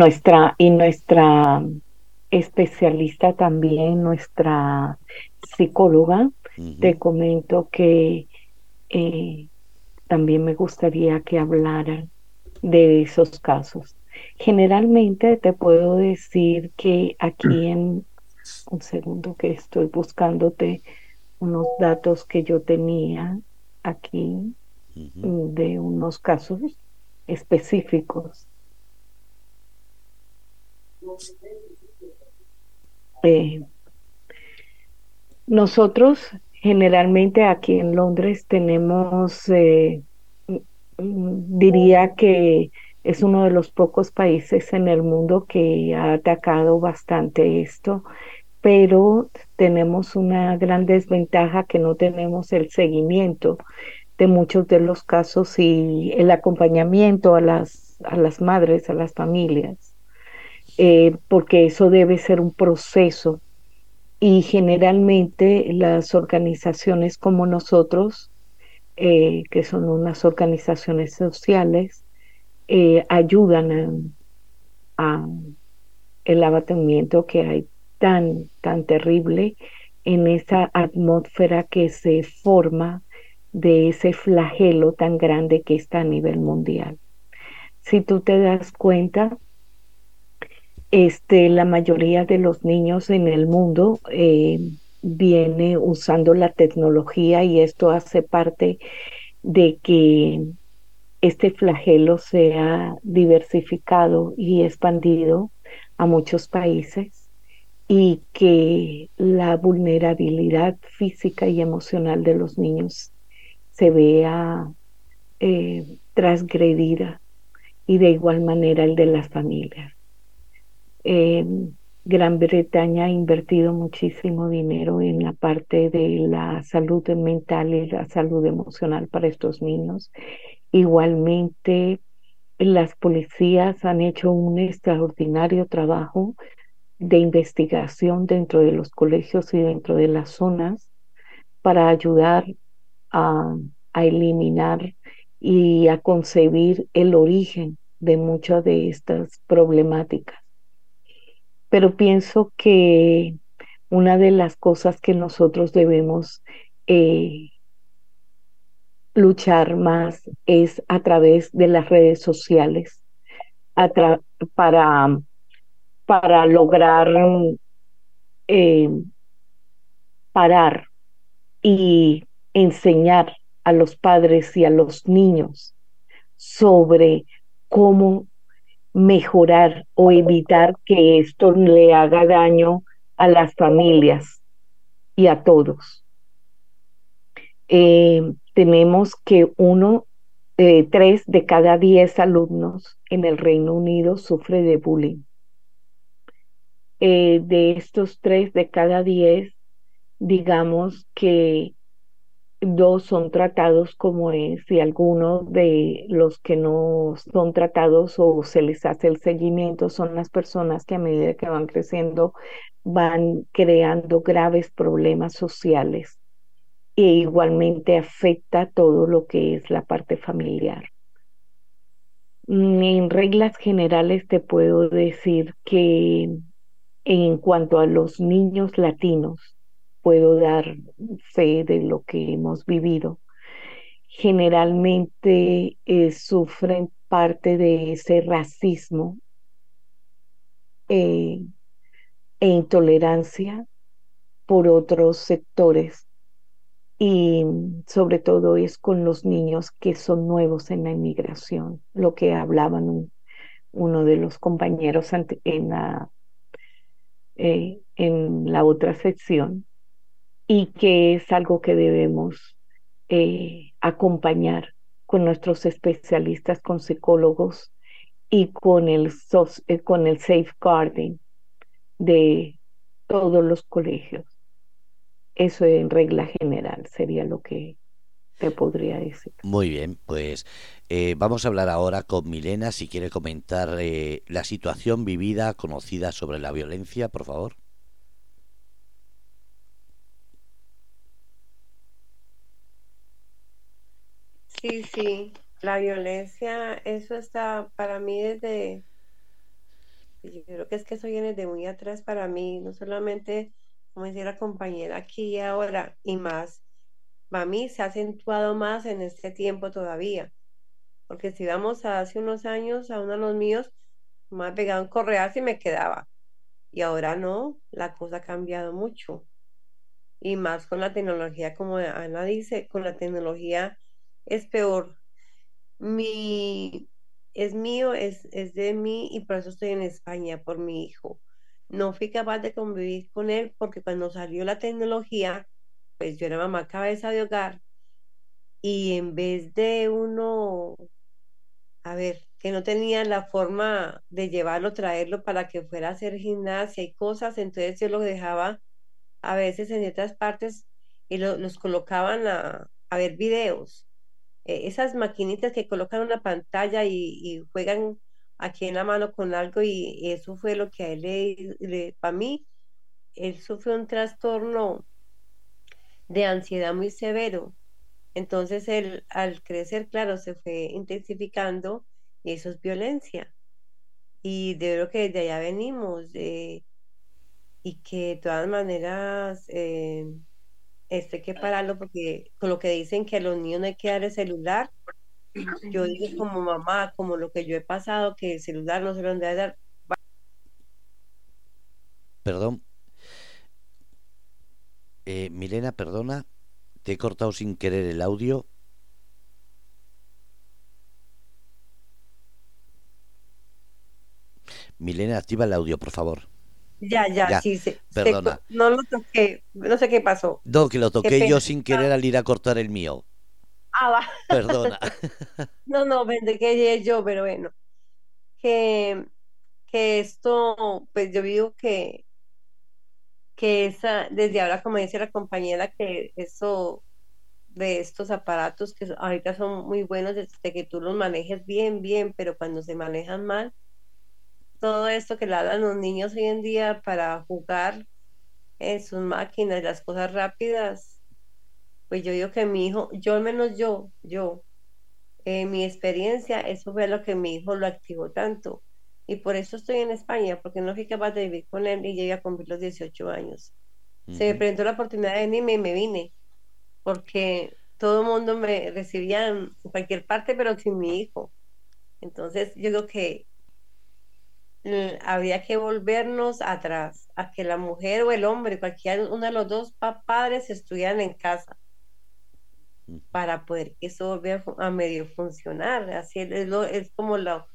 nuestra, y nuestra especialista también, nuestra psicóloga, te comento que eh, también me gustaría que hablara de esos casos. Generalmente te puedo decir que aquí en un segundo que estoy buscándote unos datos que yo tenía aquí de unos casos específicos. Eh, nosotros generalmente aquí en Londres tenemos, eh, diría que es uno de los pocos países en el mundo que ha atacado bastante esto, pero tenemos una gran desventaja que no tenemos el seguimiento de muchos de los casos y el acompañamiento a las, a las madres, a las familias, eh, porque eso debe ser un proceso y generalmente las organizaciones como nosotros, eh, que son unas organizaciones sociales, eh, ayudan a, el abatimiento que hay tan, tan terrible en esa atmósfera que se forma de ese flagelo tan grande que está a nivel mundial. Si tú te das cuenta, este, la mayoría de los niños en el mundo eh, viene usando la tecnología y esto hace parte de que este flagelo se ha diversificado y expandido a muchos países y que la vulnerabilidad física y emocional de los niños se vea eh, transgredida y de igual manera el de las familias. Gran Bretaña ha invertido muchísimo dinero en la parte de la salud mental y la salud emocional para estos niños Igualmente, las policías han hecho un extraordinario trabajo de investigación dentro de los colegios y dentro de las zonas para ayudar a, eliminar y a concebir el origen de muchas de estas problemáticas. Pero pienso que una de las cosas que nosotros debemos eh, luchar más es a través de las redes sociales para, para lograr eh, parar y enseñar a los padres y a los niños sobre cómo mejorar o evitar que esto le haga daño a las familias y a todos. Eh, tenemos que uno, eh, tres de cada diez alumnos en el Reino Unido sufre de bullying. Eh, de estos tres de cada diez, digamos que dos son tratados como es y algunos de los que no son tratados o se les hace el seguimiento son las personas que a medida que van creciendo van creando graves problemas sociales e igualmente afecta todo lo que es la parte familiar. En reglas generales te puedo decir que en cuanto a los niños latinos, puedo dar fe de lo que hemos vivido. Generalmente eh, sufren parte de ese racismo eh, e intolerancia por otros sectores y sobre todo es con los niños que son nuevos en la inmigración, lo que hablaban uno de los compañeros en la, eh, en la otra sección, y que es algo que debemos eh, acompañar con nuestros especialistas, con psicólogos y con el, eh, con el safeguarding de todos los colegios. Eso en regla general sería lo que te podría decir. Muy bien, pues eh, vamos a hablar ahora con Milena, si quiere comentar la situación vivida, conocida sobre la violencia, por favor. Sí, sí, la violencia, eso está para mí desde, Yo creo que es que eso viene de muy atrás para mí, no solamente, como decía la compañera, aquí y ahora, y más, para mí se ha acentuado más en este tiempo todavía, porque si vamos a hace unos años, a uno de los míos, me pegado un correazo y me quedaba, y ahora no, la cosa ha cambiado mucho, y más con la tecnología, como Ana dice, con la tecnología es peor. Mi, es mío, es, es de mí y por eso estoy en España, por mi hijo. No fui capaz de convivir con él porque cuando salió la tecnología, pues yo era mamá cabeza de hogar y en vez de uno, a ver, que no tenía la forma de llevarlo, traerlo para que fuera a hacer gimnasia y cosas, entonces yo lo dejaba a veces en otras partes y los colocaban a, a ver videos eh, esas maquinitas que colocan una pantalla y, juegan aquí en la mano con algo y, eso fue lo que a él le, para mí, él sufrió un trastorno de ansiedad muy severo. Entonces él al crecer, claro, se fue intensificando y eso es violencia. Y de verdad que desde allá venimos y que de todas maneras... Eh, esto hay que pararlo porque con lo que dicen que a los niños no hay que dar el celular, yo digo como mamá, como lo que yo he pasado, que el celular no se lo han de dar. Perdón. Eh, Milena, perdona, te he cortado sin querer el audio. Milena, activa el audio, por favor. Ya, ya, sí, se, perdona. no lo toqué, no sé qué pasó. No, que lo toqué yo sin querer al ir a cortar el mío. Ah, va. Perdona. no, no, vende que yo, pero bueno. Que, que esto, pues yo digo que, que esa, desde ahora, como dice la compañera, que eso de estos aparatos que ahorita son muy buenos, desde que tú los manejes bien, bien, pero cuando se manejan mal, todo esto que le dan los niños hoy en día para jugar en sus máquinas, las cosas rápidas, pues yo digo que mi hijo, yo al menos yo, yo, en mi experiencia, eso fue lo que mi hijo lo activó tanto. Y por eso estoy en España, porque no fui capaz de vivir con él y llegué a cumplir los 18 años. Se me presentó la oportunidad de venirme y me vine, porque todo el mundo me recibía en cualquier parte, pero sin mi hijo. Entonces, yo creo que habría que volvernos atrás, a que la mujer o el hombre, cualquiera uno de los dos padres estuvieran en casa para poder que eso volviera a medio funcionar. Así es, lo, es como lo,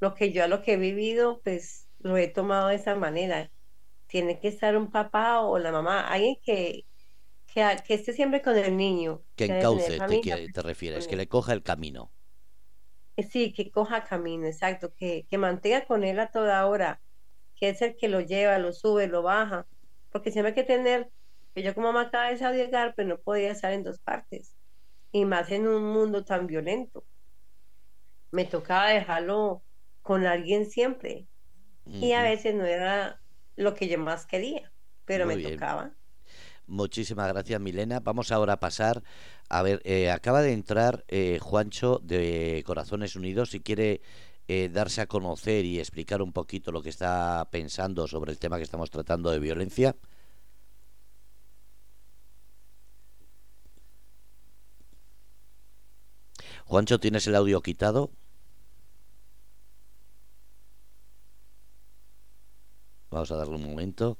lo que yo a lo que he vivido, pues lo he tomado de esa manera. Tiene que estar un papá o la mamá, alguien que, que, que esté siempre con el niño. Que encauce, te, te refieres, que le coja el camino. Sí, que coja camino, exacto, que, que mantenga con él a toda hora, que es el que lo lleva, lo sube, lo baja, porque siempre hay que tener, que yo como mamá acaba de llegar, pero no podía estar en dos partes, y más en un mundo tan violento. Me tocaba dejarlo con alguien siempre, y a veces no era lo que yo más quería, pero me tocaba. Muchísimas gracias, Milena. Vamos ahora a pasar. A ver, eh, acaba de entrar eh, Juancho de Corazones Unidos. Si quiere eh, darse a conocer y explicar un poquito lo que está pensando sobre el tema que estamos tratando de violencia. Juancho, ¿tienes el audio quitado? Vamos a darle un momento.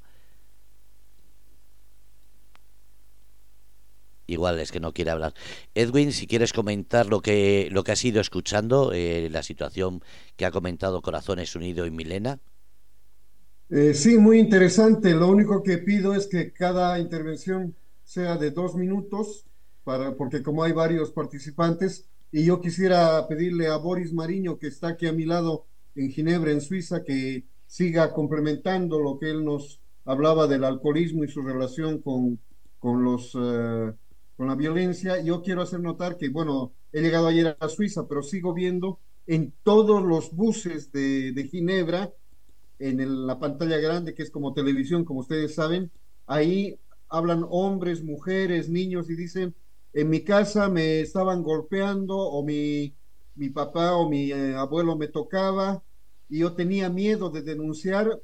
Igual es que no quiere hablar. Edwin, si quieres comentar lo que lo que has ido escuchando, eh, la situación que ha comentado Corazones Unido y Milena. Eh, sí, muy interesante. Lo único que pido es que cada intervención sea de dos minutos, para, porque como hay varios participantes, y yo quisiera pedirle a Boris Mariño, que está aquí a mi lado en Ginebra, en Suiza, que siga complementando lo que él nos hablaba del alcoholismo y su relación con, con los eh, con la violencia. Yo quiero hacer notar que, bueno, he llegado ayer a Suiza, pero sigo viendo en todos los buses de, de Ginebra, en la pantalla grande, que es como televisión, como ustedes saben, ahí hablan hombres, mujeres, niños y dicen, en mi casa me estaban golpeando o mi, mi papá o mi eh, abuelo me tocaba y yo tenía miedo de denunciar,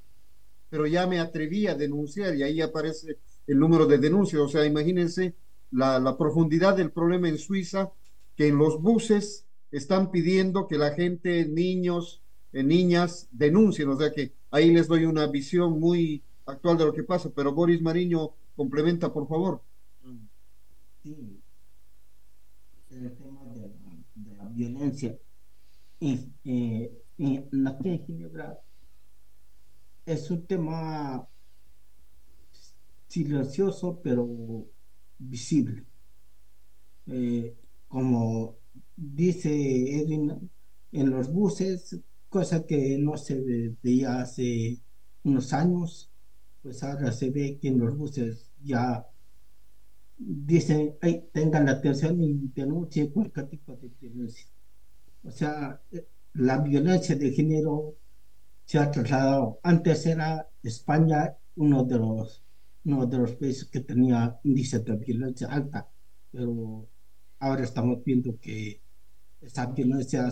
pero ya me atreví a denunciar y ahí aparece el número de denuncias. O sea, imagínense la, la profundidad del problema en Suiza, que en los buses están pidiendo que la gente, niños, eh, niñas, denuncien. O sea que ahí les doy una visión muy actual de lo que pasa. Pero Boris Mariño, complementa, por favor. Sí, el tema de la, violencia y, la Ginebra es un tema silencioso pero visible. Eh, como dice Edwin, en los buses, cosa que no se veía hace unos años, pues ahora se ve que en los buses ya dicen, tengan la atención y denuncien cualquier tipo de violencia. O sea, la violencia de género se ha trasladado. Antes era España uno de los, uno de los países que tenía índice de violencia alta, pero ahora estamos viendo que esa violencia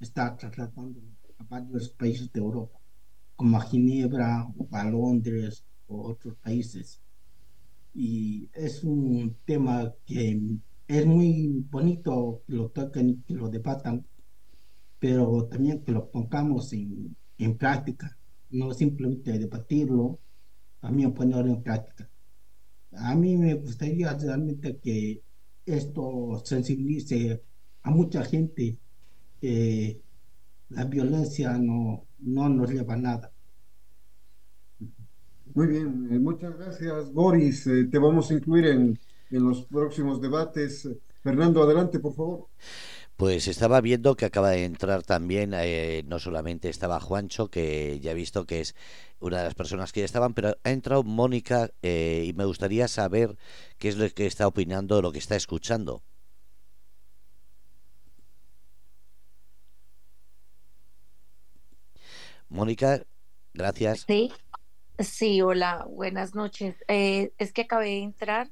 está trasladando a varios países de Europa, como a Ginebra o a Londres o otros países. Y es un tema que es muy bonito que lo toquen y que lo debatan, pero también que lo pongamos en, en práctica, no simplemente debatirlo, también ponerlo en práctica. A mí me gustaría realmente que esto sensibilice a mucha gente que la violencia no, no nos lleva a nada. Muy bien, eh, muchas gracias, Boris. Eh, te vamos a incluir en, los próximos debates. Fernando, adelante, por favor. Pues estaba viendo que acaba de entrar también, eh, no solamente estaba Juancho, que ya he visto que es una de las personas que ya estaban, pero ha entrado Mónica y me gustaría saber qué es lo que está opinando, lo que está escuchando. Mónica, gracias. Sí, Sí, hola, buenas noches. Eh, es que acabé de entrar,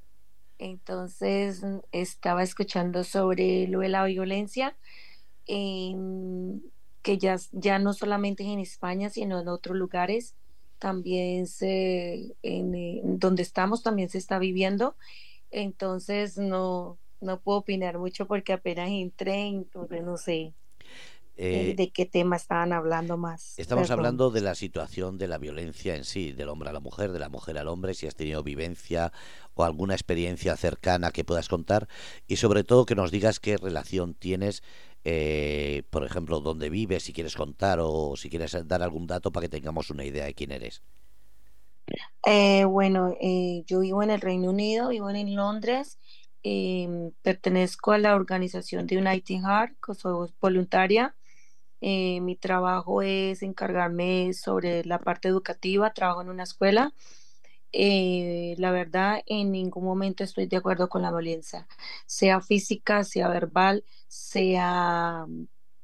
entonces mm, estaba escuchando sobre lo de la violencia, em, que ya, ya no solamente en España, sino en otros lugares, también se, en, en donde estamos también se está viviendo. Entonces no, no puedo opinar mucho porque apenas entré, entonces no sé. Eh, ¿De qué tema estaban hablando más? Estamos hablando de la situación de la violencia en sí, del hombre a la mujer, de la mujer al hombre, si has tenido vivencia o alguna experiencia cercana que puedas contar y sobre todo que nos digas qué relación tienes, eh, por ejemplo, dónde vives, si quieres contar o si quieres dar algún dato para que tengamos una idea de quién eres. Eh, bueno, yo vivo en el Reino Unido, vivo en Londres Em, pertenezco a la organización de Uniting Heart, soy voluntaria. Eh, mi trabajo es encargarme sobre la parte educativa, trabajo en una escuela. Eh, la verdad, en ningún momento estoy de acuerdo con la violencia, sea física, sea verbal, sea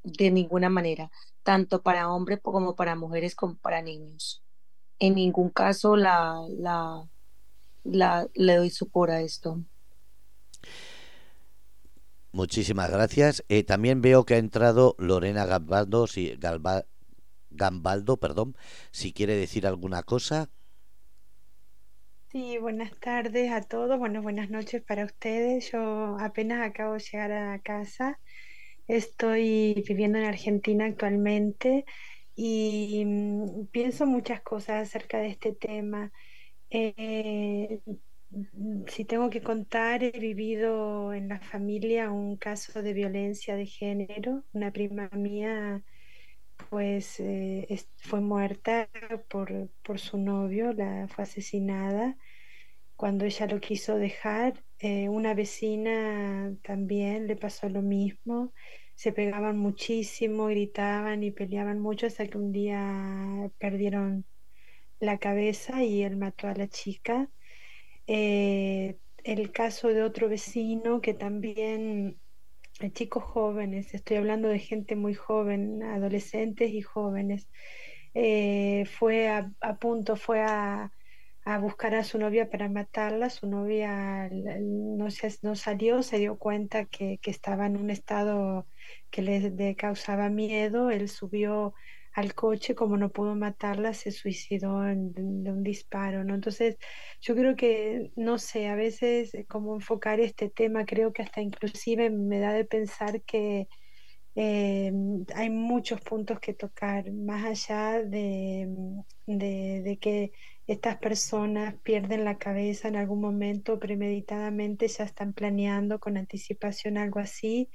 de ninguna manera, tanto para hombres como para mujeres como para niños. En ningún caso la, le doy supor a esto. Muchísimas gracias. Eh, también veo que ha entrado Lorena Gambaldo, si, Gambaldo, perdón, si quiere decir alguna cosa. Sí, buenas tardes a todos, bueno, buenas noches para ustedes. Yo apenas acabo de llegar a casa. Estoy viviendo en Argentina actualmente y mm, pienso muchas cosas acerca de este tema. Eh, si tengo que contar, he vivido en la familia un caso de violencia de género. Una prima mía pues eh, fue muerta por, por, su novio, la, fue asesinada. Cuando ella lo quiso dejar, eh, una vecina también le pasó lo mismo. Se pegaban muchísimo, gritaban y peleaban mucho hasta que un día perdieron la cabeza y él mató a la chica. Eh, el caso de otro vecino que también, eh, chicos jóvenes, estoy hablando de gente muy joven, adolescentes y jóvenes, eh, fue a, punto, fue a, buscar a su novia para matarla, su novia no, no salió, se dio cuenta que, estaba en un estado que le, causaba miedo, él subió al coche, como no pudo matarla, se suicidó de, un disparo, ¿no? Entonces, yo creo que, no sé, a veces eh, como enfocar este tema, creo que hasta inclusive me da de pensar que eh, hay muchos puntos que tocar, más allá de, de, que estas personas pierden la cabeza en algún momento premeditadamente, ya están planeando con anticipación algo así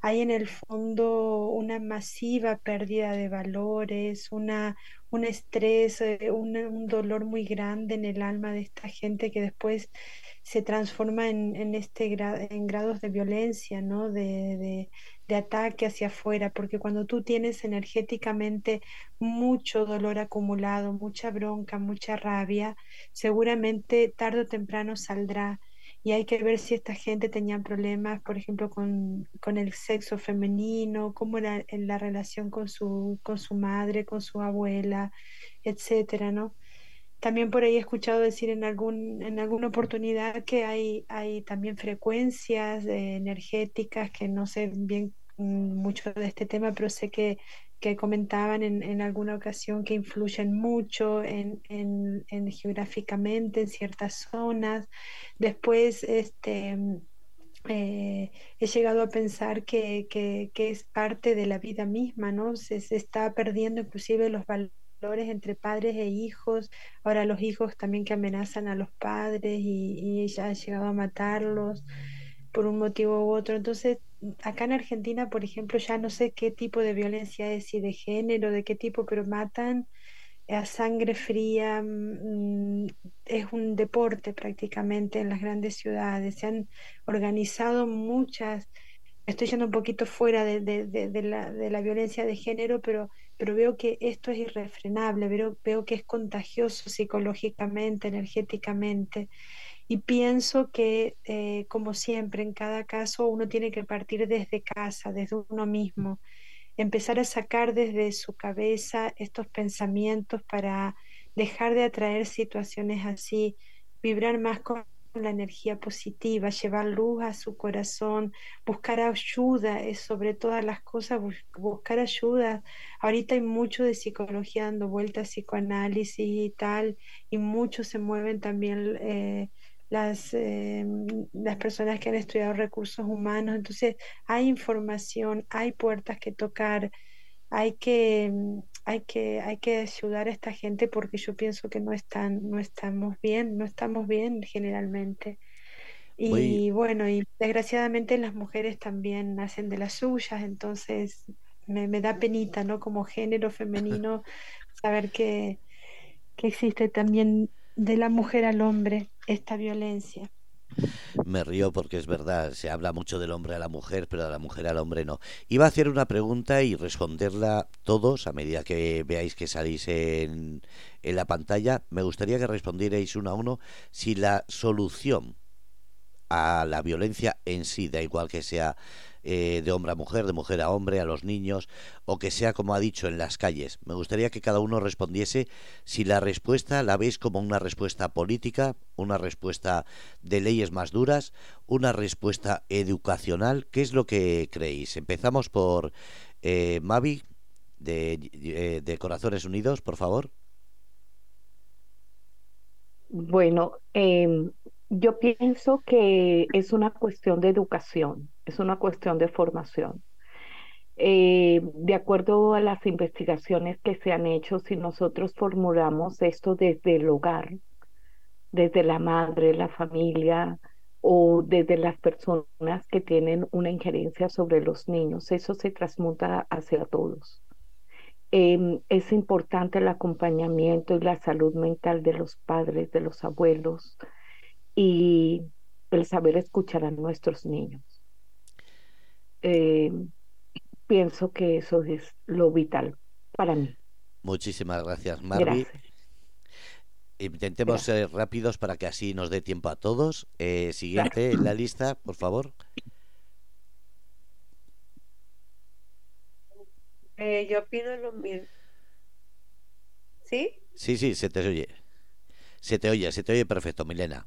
hay en el fondo una masiva pérdida de valores, una, un estrés, eh, un, dolor muy grande en el alma de esta gente que después se transforma en, en este en grados de violencia, ¿no? De, de, ataque hacia afuera, porque cuando tú tienes energéticamente mucho dolor acumulado, mucha bronca, mucha rabia, seguramente tarde o temprano saldrá y hay que ver si esta gente tenía problemas, por ejemplo, con, el sexo femenino, cómo era en la relación con su, con su madre, con su abuela, etcétera, ¿no? También por ahí he escuchado decir en, algún, en alguna oportunidad que hay, hay también frecuencias energéticas que no sé bien mm, mucho de este tema, pero sé que que comentaban en, en, alguna ocasión que influyen mucho en, en, en, geográficamente en ciertas zonas. Después, este, eh, he llegado a pensar que, que, que, es parte de la vida misma, ¿no? Se, se, está perdiendo inclusive los valores entre padres e hijos. Ahora los hijos también que amenazan a los padres y, y ya han llegado a matarlos por un motivo u otro. Entonces, acá en Argentina, por ejemplo, ya no sé qué tipo de violencia es, si de género, de qué tipo, pero matan a sangre fría, mm, es un deporte prácticamente en las grandes ciudades. Se han organizado muchas, estoy yendo un poquito fuera de, de, la, de la, violencia de género, pero, pero veo que esto es irrefrenable, veo, veo que es contagioso psicológicamente, energéticamente. Y pienso que, eh, como siempre, en cada caso uno tiene que partir desde casa, desde uno mismo, empezar a sacar desde su cabeza estos pensamientos para dejar de atraer situaciones así, vibrar más con la energía positiva, llevar luz a su corazón, buscar ayuda, es sobre todas las cosas, buscar ayuda. Ahorita hay mucho de psicología dando vueltas, psicoanálisis y tal, y muchos se mueven también eh, las, eh, las personas que han estudiado recursos humanos. Entonces, hay información, hay puertas que tocar, hay que, hay que, hay que ayudar a esta gente porque yo pienso que no están, no estamos bien, no estamos bien generalmente. Y bueno, y desgraciadamente las mujeres también hacen de las suyas, entonces me, me da penita, ¿no? Como género femenino, saber que, que existe también de la mujer al hombre esta violencia. Me río porque es verdad, se habla mucho del hombre a la mujer, pero de la mujer al hombre no. Iba a hacer una pregunta y responderla todos a medida que veáis que salís en, en la pantalla. Me gustaría que respondierais uno a uno si la solución a la violencia en sí, da igual que sea eh, de hombre a mujer, de mujer a hombre, a los niños, o que sea como ha dicho en las calles. Me gustaría que cada uno respondiese si la respuesta la veis como una respuesta política, una respuesta de leyes más duras, una respuesta educacional. ¿Qué es lo que creéis? Empezamos por eh, Mavi de, eh, de Corazones Unidos, por favor. Bueno, em, yo pienso que es una cuestión de educación, es una cuestión de formación. Eh, de acuerdo a las investigaciones que se han hecho, si nosotros formulamos esto desde el hogar, desde la madre, la familia o desde las personas que tienen una injerencia sobre los niños, eso se transmuta hacia todos. Em, es importante el acompañamiento y la salud mental de los padres, de los abuelos, y el saber escuchar a nuestros niños. Eh, pienso que eso es lo vital para mí. Muchísimas gracias, Marvi. Intentemos ser rápidos para que así nos dé tiempo a todos. Eh, siguiente en la lista, por favor. Eh, yo pido lo mismo. ¿Sí? Sí, sí, se te oye. Se te oye, se te oye perfecto, Milena.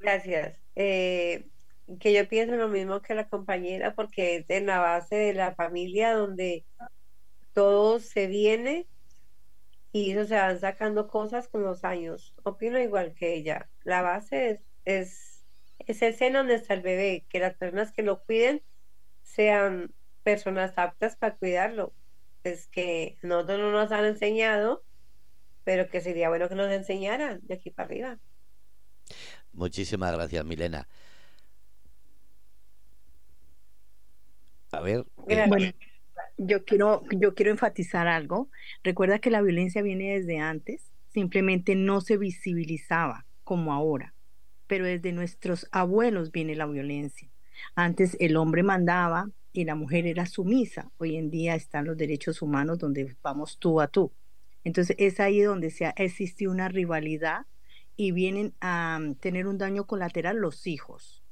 Gracias. Eh, que yo pienso lo mismo que la compañera porque es en la base de la familia donde todo se viene y eso se van sacando cosas con los años. Opino igual que ella. La base es, es, es el seno donde está el bebé, que las personas que lo cuiden sean personas aptas para cuidarlo. Es que nosotros no nos han enseñado, pero que sería bueno que nos enseñaran de aquí para arriba. Muchísimas gracias, Milena. A ver. Eh, bueno, yo quiero, yo quiero enfatizar algo. Recuerda que la violencia viene desde antes, simplemente no se visibilizaba como ahora, pero desde nuestros abuelos viene la violencia. Antes el hombre mandaba y la mujer era sumisa. Hoy en día están los derechos humanos donde vamos tú a tú. Entonces es ahí donde se ha existido una rivalidad y vienen a mm, tener un daño colateral los hijos.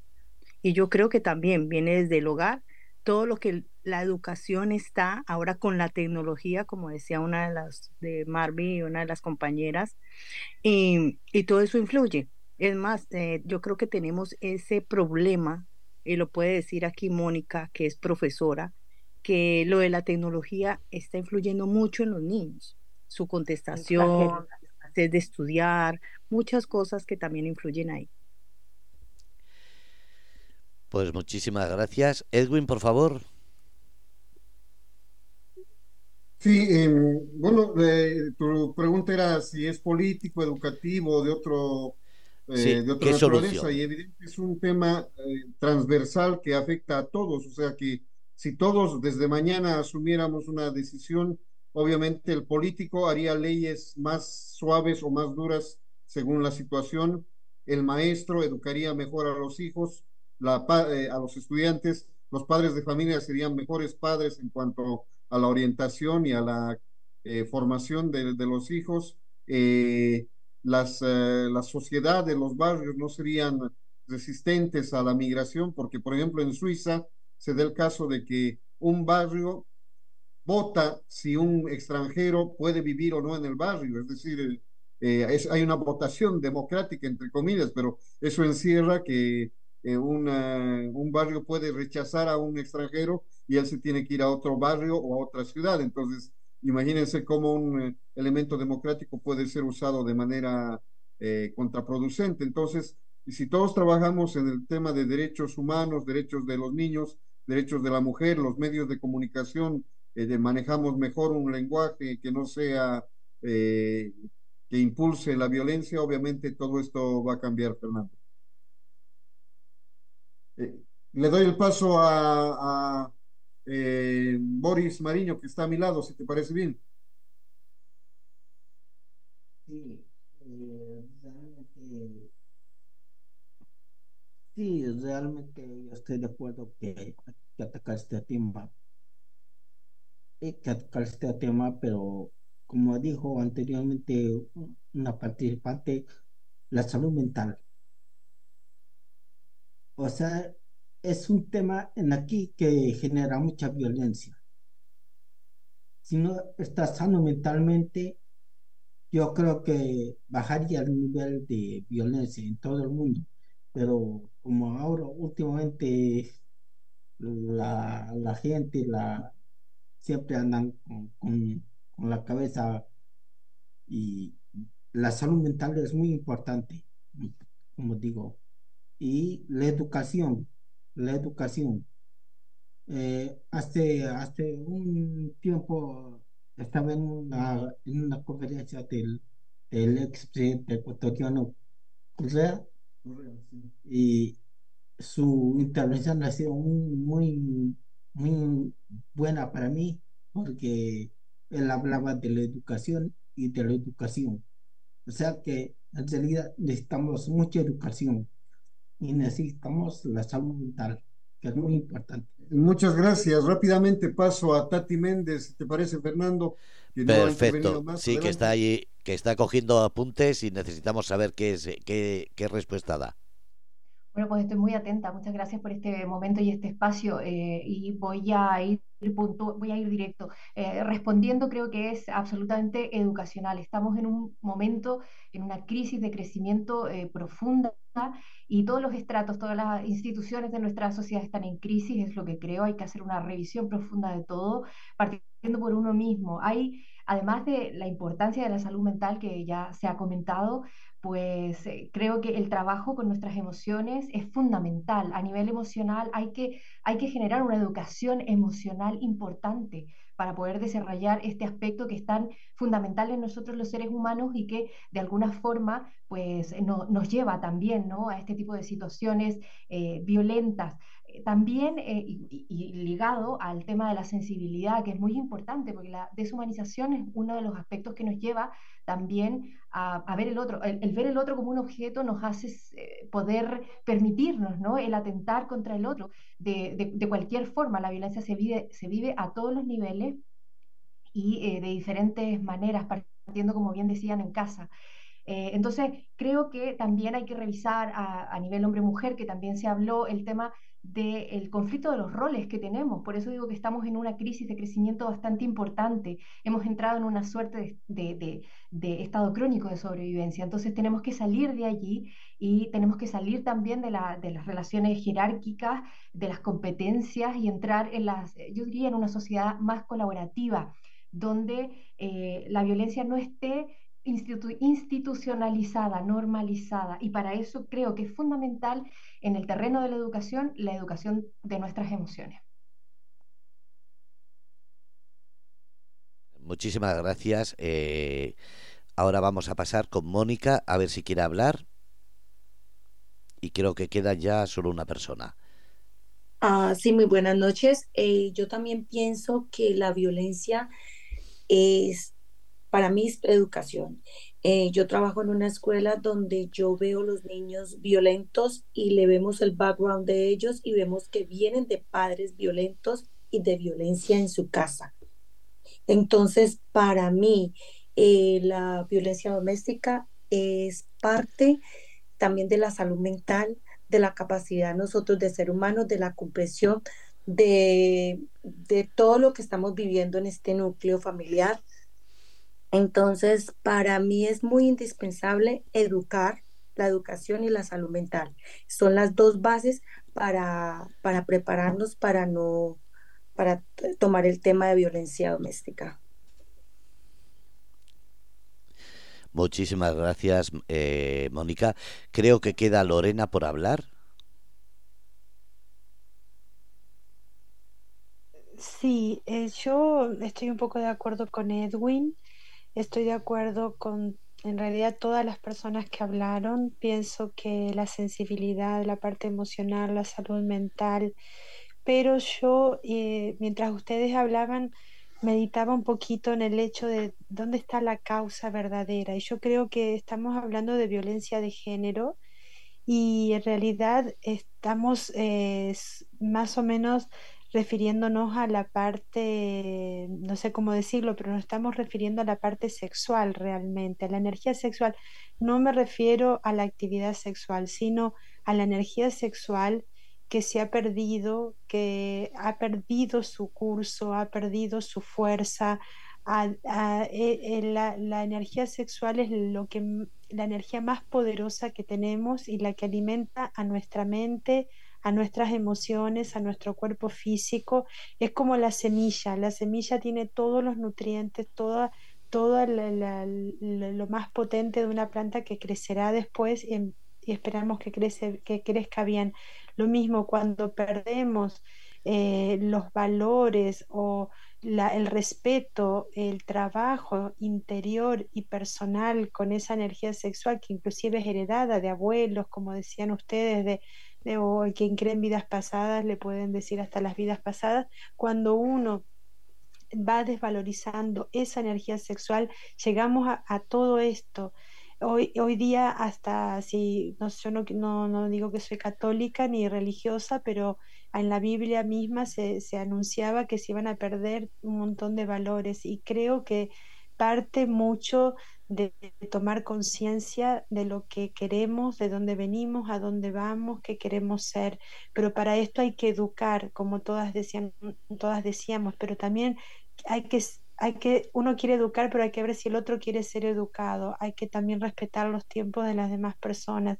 Y yo creo que también viene desde el hogar todo lo que la educación está ahora con la tecnología, como decía una de las de Marvin y una de las compañeras, y, todo eso influye. Es más, eh, yo creo que tenemos ese problema, y lo puede decir aquí Mónica, que es profesora, que lo de la tecnología está influyendo mucho en los niños, su contestación, de estudiar, muchas cosas que también influyen ahí. Pues muchísimas gracias. Edwin, por favor. Sí, em, bueno, eh, tu pregunta era si es político, educativo, de otro, eh, de otra naturaleza, y evidentemente es un tema eh, transversal que afecta a todos, o sea que si todos desde mañana asumiéramos una decisión, obviamente el político haría leyes más suaves o más duras según la situación, el maestro educaría mejor a los hijos, eh, a los estudiantes, los padres de familia serían mejores padres en cuanto a la orientación y a la eh, formación de, los hijos. Eh, las, la sociedad de los barrios no serían resistentes a la migración, porque por ejemplo en Suiza se da el caso de que un barrio vota si un extranjero puede vivir o no en el barrio, es decir, hay una votación democrática, entre comillas, pero eso encierra que eh, un barrio puede rechazar a un extranjero y él se tiene que ir a otro barrio o a otra ciudad. Entonces, imagínense cómo un eh, elemento democrático puede ser usado de manera eh, contraproducente. Entonces, si todos trabajamos en el tema de derechos humanos, derechos de los niños, derechos de la mujer, los medios de comunicación, de manejamos mejor un lenguaje que no sea, que impulse la violencia, obviamente todo esto va a cambiar, Fernando le doy el paso a, eh, Boris Mariño, que está a mi lado, si te parece bien. Sí, eh, realmente, sí, realmente yo estoy de acuerdo que hay que atacar este tema. Hay que atacar este tema, pero como dijo anteriormente una participante, la salud mental o sea, es un tema en aquí que genera mucha violencia. Si no estás sano mentalmente, yo creo que bajaría el nivel de violencia en todo el mundo. Pero como ahora últimamente la, la gente la, siempre andan con, con la cabeza y la salud mental es muy importante, como digo y la educación, la educación. Eh, hace, hace un tiempo estaba en una, en una conferencia del, del expresidente ecuatoriano Correa y su intervención ha sido muy, muy buena para mí porque él hablaba de la educación y de la educación. O sea que en realidad necesitamos mucha educación y necesitamos la salud mental, que es muy importante. Muchas gracias. Rápidamente paso a Tati Méndez, ¿te parece, Fernando? Perfecto. sí, que está ahí, que está cogiendo apuntes y necesitamos saber qué, es, qué, qué respuesta da. Bueno, pues estoy muy atenta. Muchas gracias por este momento y este espacio. eh, y voy a ir punto, voy a ir directo. Eh, respondiendo, creo que es absolutamente educacional. Estamos en un momento, en una crisis de crecimiento eh, profunda y todos los estratos, todas las instituciones de nuestra sociedad están en crisis, es lo que creo. Hay que hacer una revisión profunda de todo, partiendo por uno mismo. Hay, además de la importancia de la salud mental que ya se ha comentado, pues eh, creo que el trabajo con nuestras emociones es fundamental. A nivel emocional hay que, hay que generar una educación emocional importante para poder desarrollar este aspecto que es tan fundamental en nosotros los seres humanos y que de alguna forma pues no, nos lleva también ¿no? a este tipo de situaciones eh, violentas. Eh, también eh, y, ligado al tema de la sensibilidad, que es muy importante, porque la deshumanización es uno de los aspectos que nos lleva también a, ver el otro. El, ver el otro como un objeto nos hace eh, poder permitirnos ¿no? el atentar contra el otro de, de, cualquier forma. La violencia se vive, se vive a todos los niveles y de diferentes maneras, partiendo, como bien decían, en casa. Eh, entonces, creo que también hay que revisar a, nivel hombre-mujer, que también se habló el tema del conflicto de los roles que tenemos. Por eso digo que estamos en una crisis de crecimiento bastante importante. Hemos entrado en una suerte de, de, de, estado crónico de sobrevivencia. Entonces tenemos que salir de allí y tenemos que salir también de, de las relaciones jerárquicas, de las competencias y entrar en las, yo diría, en una sociedad más colaborativa, donde eh, la violencia no esté institu institucionalizada, normalizada. Y para eso creo que es fundamental en el terreno de la educación la educación de nuestras emociones. Muchísimas gracias. Eh, ahora vamos a pasar con Mónica a ver si quiere hablar. Y creo que queda ya solo una persona. Ah, sí, muy buenas noches. Eh, yo también pienso que la violencia es para es educación. Eh, yo trabajo en una escuela donde yo veo los niños violentos y le vemos el background de ellos y vemos que vienen de padres violentos y de violencia en su casa. Entonces, para mí, eh, la violencia doméstica es parte también de la salud mental, de la capacidad nosotros de ser humanos, de la comprensión de, de todo lo que estamos viviendo en este núcleo familiar entonces, para mí es muy indispensable educar la educación y la salud mental. Son las dos bases para, para prepararnos para no para tomar el tema de violencia doméstica. Muchísimas gracias, eh, Mónica. Creo que queda Lorena por hablar. Sí, eh, yo estoy un poco de acuerdo con Edwin. Estoy de acuerdo con, en realidad, todas las personas que hablaron. Pienso que la sensibilidad, la parte emocional, la salud mental, pero yo, eh, mientras ustedes hablaban, meditaba un poquito en el hecho de dónde está la causa verdadera. Y yo creo que estamos hablando de violencia de género y en realidad estamos eh, más o menos refiriéndonos a la parte, no sé cómo decirlo, pero nos estamos refiriendo a la parte sexual realmente, a la energía sexual. No me refiero a la actividad sexual, sino a la energía sexual que se ha perdido, que ha perdido su curso, ha perdido su fuerza. A, e, la, la energía sexual es lo que la energía más poderosa que tenemos y la que alimenta a nuestra mente, a nuestras emociones, a nuestro cuerpo físico. Es como la semilla, la semilla tiene todos los nutrientes, toda, todo lo más potente de una planta que crecerá después y, esperamos que, crece, que crezca bien. Lo mismo cuando perdemos eh, los valores o el respeto, el trabajo interior y personal con esa energía sexual que inclusive es heredada de abuelos, como decían ustedes, de, o quien cree en vidas pasadas, le pueden decir hasta las vidas pasadas, cuando uno va desvalorizando esa energía sexual, llegamos a, todo esto. Hoy, hoy, día hasta si yo no, no, no, digo que soy católica ni religiosa, pero en la Biblia misma se, se, anunciaba que se iban a perder un montón de valores y creo que parte mucho de, tomar conciencia de lo que queremos, de dónde venimos, a dónde vamos, qué queremos ser. Pero para esto hay que educar, como todas, decían, todas decíamos, pero también hay que, hay que, uno quiere educar, pero hay que ver si el otro quiere ser educado. Hay que también respetar los tiempos de las demás personas.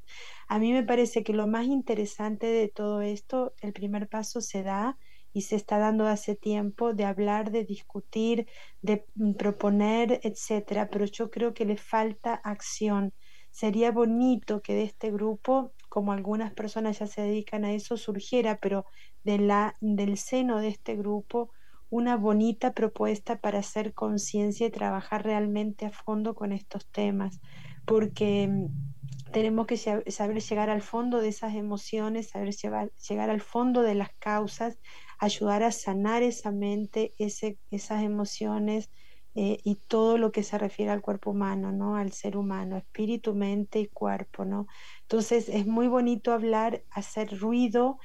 A mí me parece que lo más interesante de todo esto, el primer paso se da y se está dando hace tiempo de hablar, de discutir, de mm, proponer, etcétera, pero yo creo que le falta acción. Sería bonito que de este grupo, como algunas personas ya se dedican a eso, surgiera, pero de la, del seno de este grupo, una bonita propuesta para hacer conciencia y trabajar realmente a fondo con estos temas, porque mm, tenemos que saber llegar al fondo de esas emociones, saber llegar al fondo de las causas ayudar a sanar esa mente, ese, esas emociones eh, y todo lo que se refiere al cuerpo humano, ¿no? Al ser humano, espíritu, mente y cuerpo, ¿no? Entonces es muy bonito hablar, hacer ruido,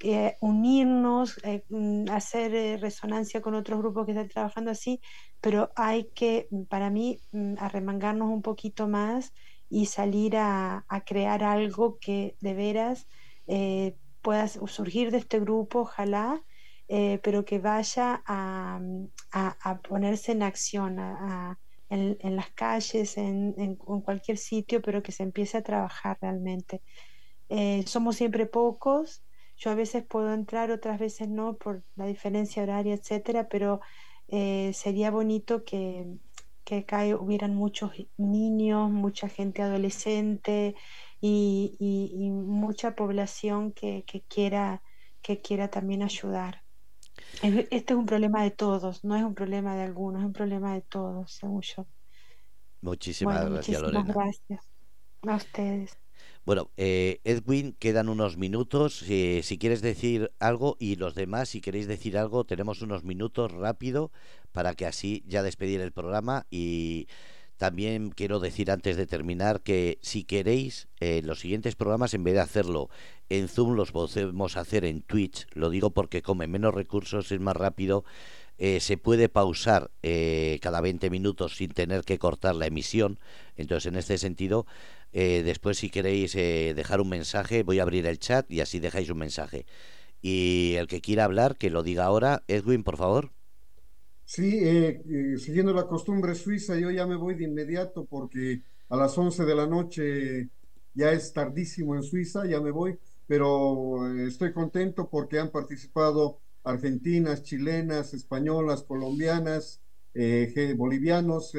eh, unirnos, eh, mm, hacer resonancia con otros grupos que están trabajando así, pero hay que, para mí, mm, arremangarnos un poquito más y salir a, crear algo que de veras pueda surgir de este grupo, ojalá, eh, pero que vaya a, ponerse en acción en, las calles, en, cualquier sitio, pero que se empiece a trabajar realmente. Eh, somos siempre pocos, yo a veces puedo entrar, otras veces no, por la diferencia horaria, etcétera, pero eh, sería bonito que, que acá hubieran muchos niños, mucha gente adolescente y, mucha población que, quiera, que quiera también ayudar. Este es un problema de todos, no es un problema de algunos, es un problema de todos, según yo. Muchísimas gracias, muchísimas gracias a ustedes. Bueno, eh, Edwin, quedan unos minutos. si quieres decir algo y los demás, si queréis decir algo, tenemos unos minutos rápido para que así ya despedir el programa y también quiero decir antes de terminar que si queréis, eh, los siguientes programas, en vez de hacerlo en Zoom, los podemos hacer en Twitch. Lo digo porque come menos recursos, es más rápido. Eh, se puede pausar eh, cada 20 minutos sin tener que cortar la emisión. Entonces, en este sentido, después si queréis dejar un mensaje, voy a abrir el chat y así dejáis un mensaje. Y el que quiera hablar, que lo diga ahora. Edwin, por favor. Sí, eh, eh, siguiendo la costumbre suiza, yo ya me voy de inmediato porque a las 11 de la noche ya es tardísimo en Suiza, ya me voy, pero eh, estoy contento porque han participado argentinas, chilenas, españolas, colombianas, bolivianos,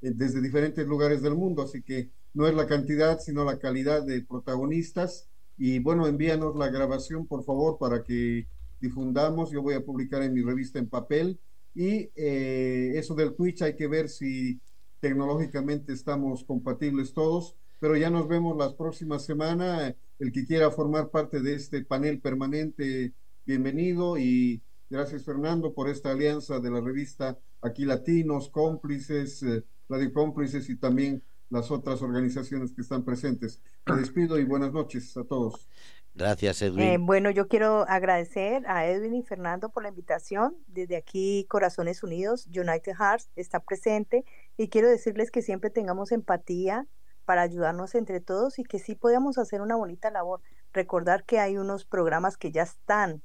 desde diferentes lugares del mundo, así que no es la cantidad, sino la calidad de protagonistas. Y bueno, envíanos la grabación, por favor, para que difundamos. Yo voy a publicar en mi revista en papel y eh, eso del Twitch hay que ver si tecnológicamente estamos compatibles todos, pero ya nos vemos la próxima semana. El que quiera formar parte de este panel permanente, bienvenido y gracias Fernando por esta alianza de la revista Aquí Latinos, Cómplices, eh, Radio Cómplices y también las otras organizaciones que están presentes. Me despido y buenas noches a todos. Gracias, Edwin. Eh, bueno, yo quiero agradecer a Edwin y Fernando por la invitación. Desde aquí, Corazones Unidos, United Hearts está presente y quiero decirles que siempre tengamos empatía para ayudarnos entre todos y que sí podamos hacer una bonita labor. Recordar que hay unos programas que ya están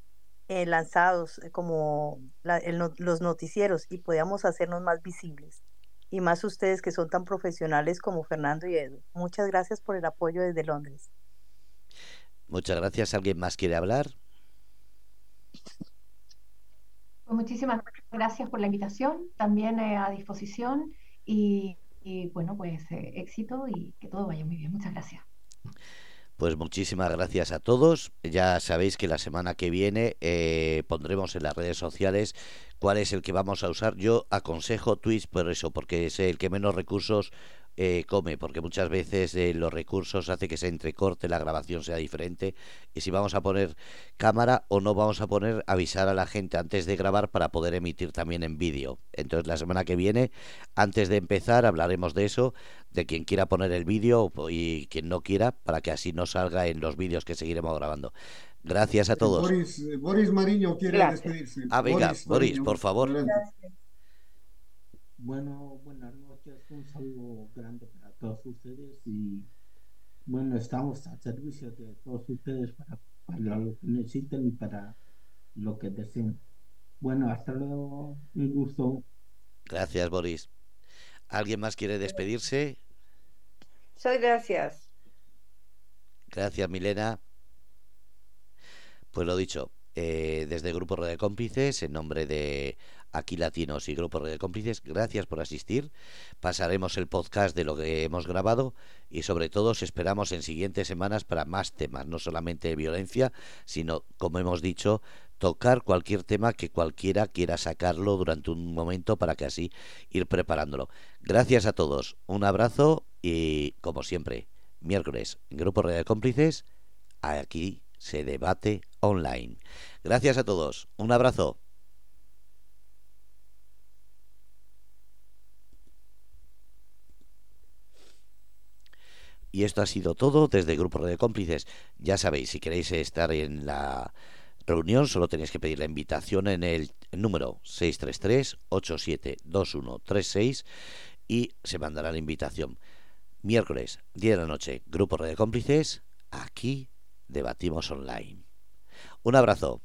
eh, lanzados eh, como los noticieros y podamos hacernos más visibles. Y más ustedes que son tan profesionales como Fernando y Edwin. Muchas gracias por el apoyo desde Londres. Muchas gracias. ¿Alguien más quiere hablar? Pues muchísimas gracias por la invitación, también eh, a disposición y, bueno, pues eh, éxito y que todo vaya muy bien. Muchas gracias. Pues muchísimas gracias a todos. Ya sabéis que la semana que viene eh, pondremos en las redes sociales cuál es el que vamos a usar. Yo aconsejo Twitch por eso, porque es el que menos recursos eh, come, porque muchas veces eh, los recursos hace que se entrecorte, la grabación sea diferente. Y si vamos a poner cámara o no vamos a poner, avisar a la gente antes de grabar para poder emitir también en vídeo. Entonces la semana que viene, antes de empezar, hablaremos de eso, de quien quiera poner el vídeo y quien no quiera, para que así no salga en los vídeos que seguiremos grabando. Gracias a todos. Boris, Mariño quiere despedirse. Ah, venga, Boris, por favor. Bueno, buenas noches noches, un saludo grande para todos ustedes y bueno, estamos al servicio de todos ustedes para, para lo que necesiten y para lo que deseen. Bueno, hasta luego, un gusto. Gracias, Boris. ¿Alguien más quiere despedirse? Soy gracias. Gracias, Milena. Pues lo dicho, eh, desde Grupo Red Cómplices, en nombre de Aquí Latinos y Grupo Red de Cómplices, gracias por asistir. Pasaremos el podcast de lo que hemos grabado y sobre todo os esperamos en siguientes semanas para más temas, no solamente de violencia, sino, como hemos dicho, tocar cualquier tema que cualquiera quiera sacarlo durante un momento para que así ir preparándolo. Gracias a todos, un abrazo y como siempre, miércoles, Grupo Red de Cómplices, aquí se debate online. Gracias a todos, un abrazo. Y esto ha sido todo desde Grupo de Cómplices. Ya sabéis, si queréis estar en la reunión solo tenéis que pedir la invitación en el número 633-872136 y se mandará la invitación. Miércoles, 10 de la noche, Grupo de Cómplices, aquí debatimos online. Un abrazo.